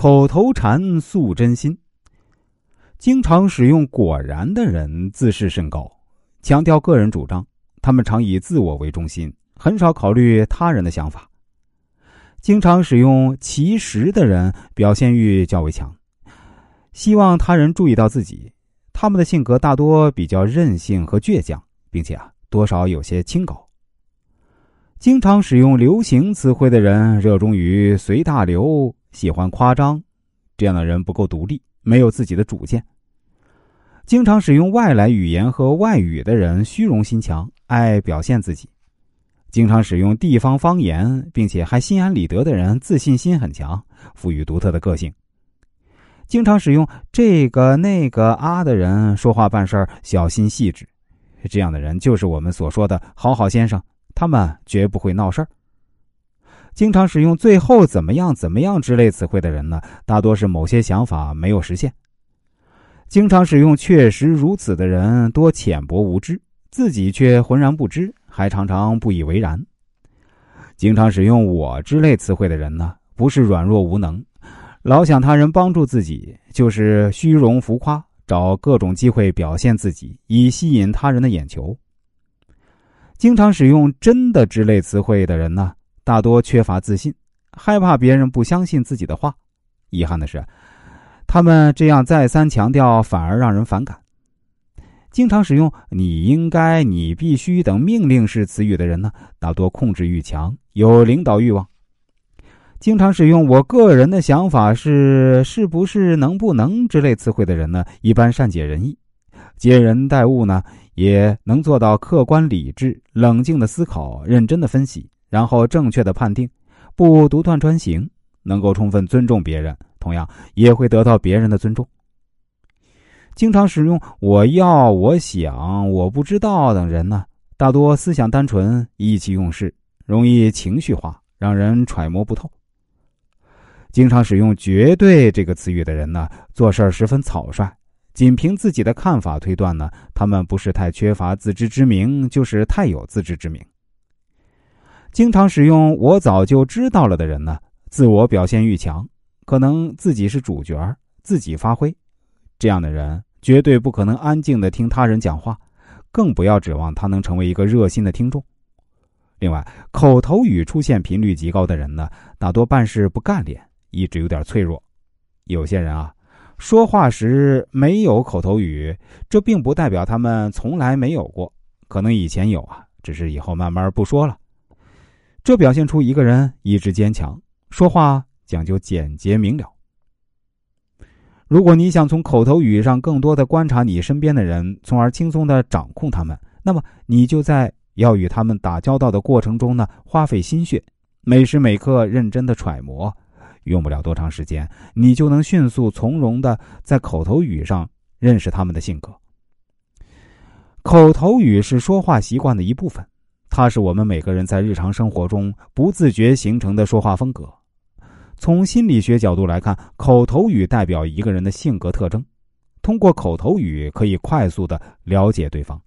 口头禅诉真心。经常使用“果然”的人自视甚高，强调个人主张。他们常以自我为中心，很少考虑他人的想法。经常使用“其实”的人表现欲较为强，希望他人注意到自己。他们的性格大多比较任性和倔强，并且啊，多少有些清高。经常使用流行词汇的人热衷于随大流，喜欢夸张。这样的人不够独立，没有自己的主见。经常使用外来语言和外语的人虚荣心强，爱表现自己。经常使用地方方言并且还心安理得的人自信心很强，赋予独特的个性。经常使用这个那个啊的人说话办事小心细致，这样的人就是我们所说的好好先生，他们绝不会闹事儿。经常使用最后怎么样怎么样之类词汇的人呢，大多是某些想法没有实现。经常使用确实如此的人多浅薄无知，自己却浑然不知，还常常不以为然。经常使用我之类词汇的人呢，不是软弱无能。老想他人帮助自己，就是虚荣浮夸，找各种机会表现自己，以吸引他人的眼球。经常使用“真的”之类词汇的人呢，大多缺乏自信，害怕别人不相信自己的话。遗憾的是，他们这样再三强调，反而让人反感。经常使用“你应该”“你必须”等命令式词语的人呢，大多控制欲强，有领导欲望。经常使用“我个人的想法是”“是不是”“能不能”之类词汇的人呢，一般善解人意，接人待物呢，也能做到客观理智、冷静的思考、认真的分析，然后正确的判定，不独断专行，能够充分尊重别人，同样也会得到别人的尊重。经常使用“我要”“我想”“我不知道”等人呢，大多思想单纯、意气用事，容易情绪化，让人揣摩不透。经常使用“绝对”这个词语的人呢，做事十分草率，仅凭自己的看法推断呢，他们不是太缺乏自知之明，就是太有自知之明。经常使用“我早就知道了”的人呢，自我表现欲强，可能自己是主角，自己发挥。这样的人绝对不可能安静的听他人讲话，更不要指望他能成为一个热心的听众。另外，口头语出现频率极高的人呢，大多办事不干练。一直有点脆弱，有些人啊，说话时没有口头语，这并不代表他们从来没有过，可能以前有啊，只是以后慢慢不说了。这表现出一个人意志坚强，说话讲究简洁明了。如果你想从口头语上更多的观察你身边的人，从而轻松的掌控他们，那么你就在要与他们打交道的过程中呢，花费心血，每时每刻认真的揣摩。用不了多长时间，你就能迅速从容的在口头语上认识他们的性格。口头语是说话习惯的一部分，它是我们每个人在日常生活中不自觉形成的说话风格。从心理学角度来看，口头语代表一个人的性格特征。通过口头语，可以快速的了解对方。